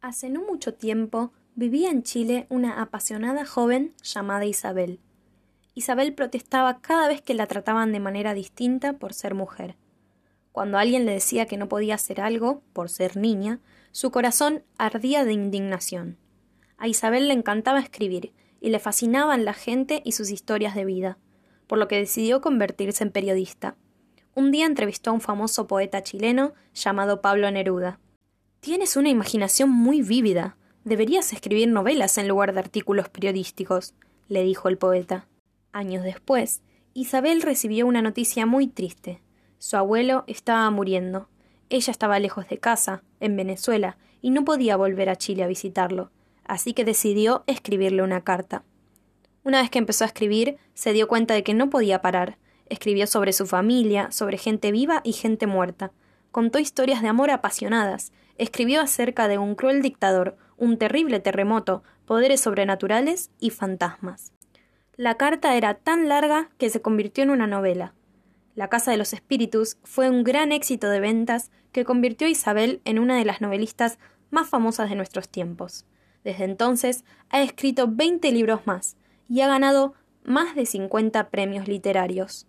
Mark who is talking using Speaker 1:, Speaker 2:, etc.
Speaker 1: Hace no mucho tiempo vivía en Chile una apasionada joven llamada Isabel. Isabel protestaba cada vez que la trataban de manera distinta por ser mujer. Cuando alguien le decía que no podía hacer algo por ser niña, su corazón ardía de indignación. A Isabel le encantaba escribir y le fascinaban la gente y sus historias de vida, por lo que decidió convertirse en periodista. Un día entrevistó a un famoso poeta chileno llamado Pablo Neruda. Tienes una imaginación muy vívida. Deberías escribir novelas en lugar de artículos periodísticos, le dijo el poeta. Años después, Isabel recibió una noticia muy triste. Su abuelo estaba muriendo. Ella estaba lejos de casa, en Venezuela, y no podía volver a Chile a visitarlo, así que decidió escribirle una carta. Una vez que empezó a escribir, se dio cuenta de que no podía parar. Escribió sobre su familia, sobre gente viva y gente muerta. Contó historias de amor apasionadas, escribió acerca de un cruel dictador, un terrible terremoto, poderes sobrenaturales y fantasmas. La carta era tan larga que se convirtió en una novela. La Casa de los Espíritus fue un gran éxito de ventas que convirtió a Isabel en una de las novelistas más famosas de nuestros tiempos. Desde entonces ha escrito 20 libros más y ha ganado más de 50 premios literarios.